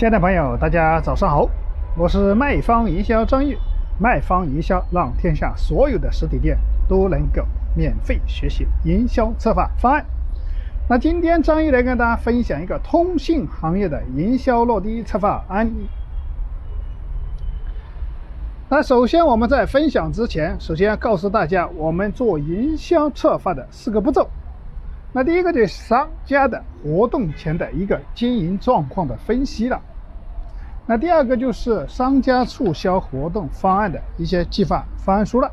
亲爱的朋友，大家早上好，我是卖方营销张玉。卖方营销让天下所有的实体店都能够免费学习营销策划方案。那今天张玉来跟大家分享一个通信行业的营销落地策划案例。那首先我们在分享之前，首先要告诉大家我们做营销策划的四个步骤。那第一个就是商家的活动前的一个经营状况的分析了。那第二个就是商家促销活动方案的一些计划方案书了。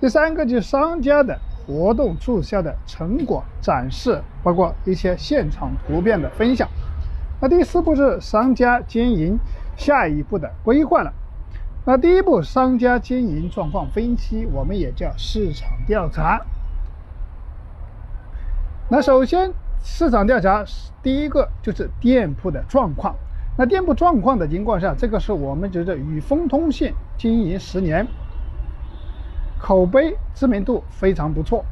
第三个就是商家的活动促销的成果展示，包括一些现场图片的分享。那第四步是商家经营下一步的规划了。那第一步商家经营状况分析，我们也叫市场调查。那首先市场调查第一个就是店铺的状况。那店铺状况的情况下，这个是我们觉得宇丰通信经营十年，口碑知名度非常不错。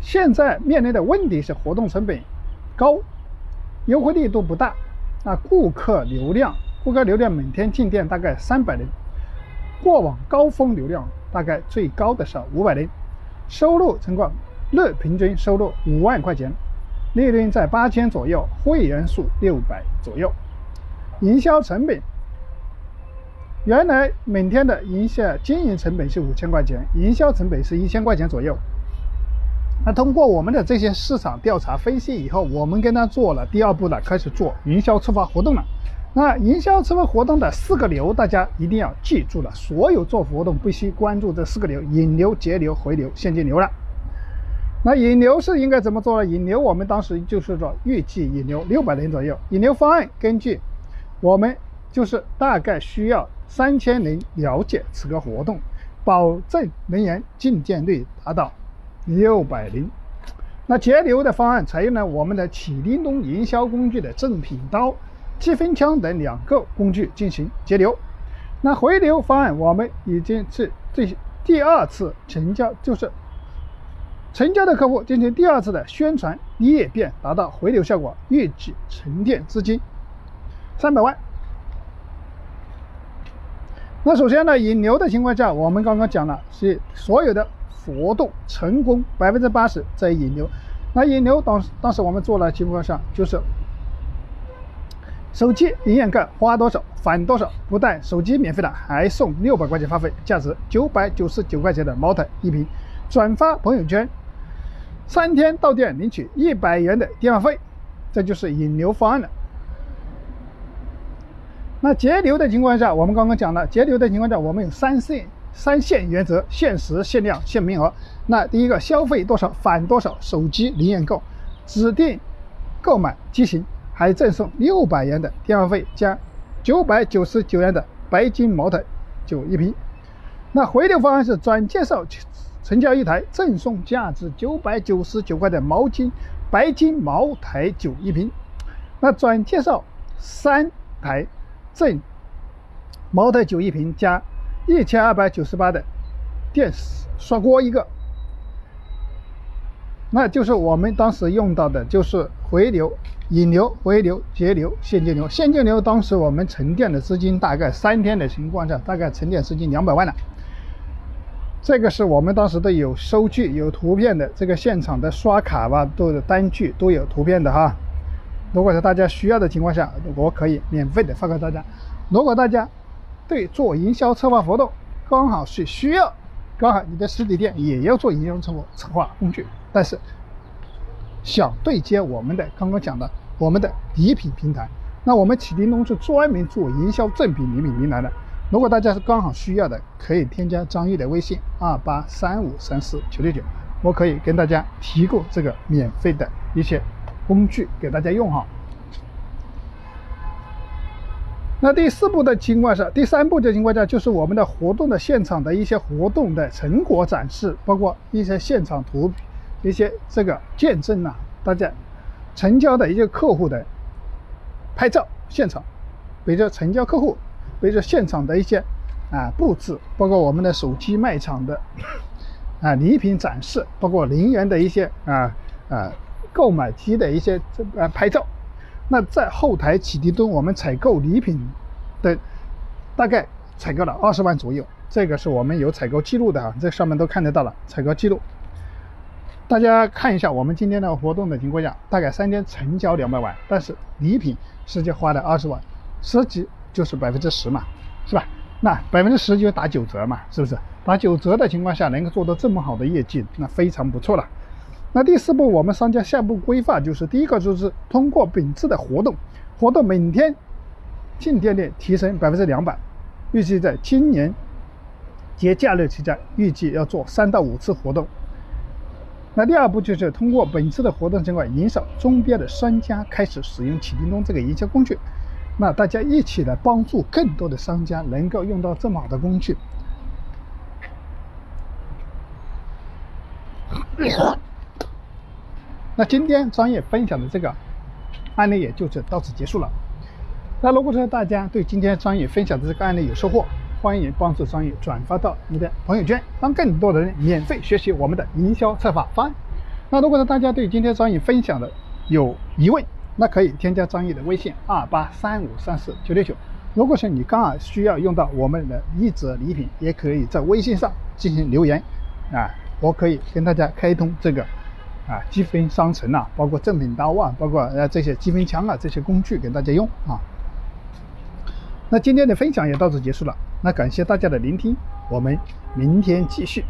现在面临的问题是活动成本高，优惠力度不大。那顾客流量，顾客流量每天进店大概三百人，过往高峰流量大概最高的时候五百人，收入情况日平均收入五万块钱。利润在八千左右，会员数六百左右。营销成本，原来每天的营销经营成本是五千块钱，营销成本是一千块钱左右。那通过我们的这些市场调查分析以后，我们跟他做了第二步呢，开始做营销策划活动了。那营销策划活动的四个流，大家一定要记住了。所有做活动必须关注这四个流：引流、节流、回流、现金流了。那引流是应该怎么做呢？引流我们当时就是说预计引流六百人左右。引流方案根据我们就是大概需要三千人了解此个活动，保证人员进店率达到六百人。那节流的方案采用了我们的启叮咚营销工具的正品刀、积分枪等两个工具进行节流。那回流方案我们已经是这第二次成交，就是。成交的客户进行第二次的宣传裂变，达到回流效果，预计沉淀资金三百万。那首先呢，引流的情况下，我们刚刚讲了是所有的活动成功百分之八十在引流。那引流当当时我们做了情况下，就是手机营业额花多少返多少，不但手机免费的，还送六百块钱话费，价值九百九十九块钱的茅台一瓶，转发朋友圈。三天到店领取一百元的电话费，这就是引流方案了。那节流的情况下，我们刚刚讲了，节流的情况下，我们有三限三限原则：限时、限量、限名额。那第一个，消费多少返多少，手机零元购，指定购买机型还赠送六百元的电话费加九百九十九元的白金茅台酒一瓶。那回流方案是转介绍。成交一台，赠送价值九百九十九块的毛巾白金茅台酒一瓶。那转介绍三台，赠茅台酒一瓶加一千二百九十八的电刷锅一个。那就是我们当时用到的，就是回流、引流、回流、节流、现金流。现金流当时我们沉淀的资金大概三天的情况下，大概沉淀资金两百万了。这个是我们当时的有收据、有图片的，这个现场的刷卡吧，都有单据，都有图片的哈。如果是大家需要的情况下，我可以免费的发给大家。如果大家对做营销策划活动刚好是需要，刚好你的实体店也要做营销策划策划工具，但是想对接我们的刚刚讲的我们的礼品平台，那我们启叮咚是专门做营销正品礼品平台的。如果大家是刚好需要的，可以添加张毅的微信二八三五三四九六九，我可以跟大家提供这个免费的一些工具给大家用哈。那第四步的情况下，第三步的情况下就是我们的活动的现场的一些活动的成果展示，包括一些现场图、一些这个见证啊，大家成交的一些客户的拍照现场，比如说成交客户。随着现场的一些啊布置，包括我们的手机卖场的 啊礼品展示，包括零元的一些啊啊购买机的一些这啊拍照，那在后台启迪中，我们采购礼品的大概采购了二十万左右，这个是我们有采购记录的啊，这上面都看得到了采购记录。大家看一下我们今天的活动的情况下，大概三天成交两百万，但是礼品实际花了二十万，实际就是百分之十嘛，是吧？那百分之十就打九折嘛，是不是？打九折的情况下能够做到这么好的业绩，那非常不错了。那第四步，我们商家下一步规划就是第一个就是通过本次的活动，活动每天进店率提升百分之两百，预计在今年节假日期间，预计要做三到五次活动。那第二步就是通过本次的活动情况，引导周边的商家开始使用启叮咚这个营销工具。那大家一起来帮助更多的商家能够用到这么好的工具。那今天专业分享的这个案例也就是到此结束了。那如果说大家对今天专业分享的这个案例有收获，欢迎帮助专业转发到你的朋友圈，让更多的人免费学习我们的营销策划方案。那如果说大家对今天专业分享的有疑问，那可以添加张毅的微信二八三五三四九六九。如果是你刚好需要用到我们的一折礼品，也可以在微信上进行留言，啊，我可以跟大家开通这个啊积分商城啊，包括正品刀啊，包括呃这些积分枪啊这些工具给大家用啊。那今天的分享也到此结束了，那感谢大家的聆听，我们明天继续。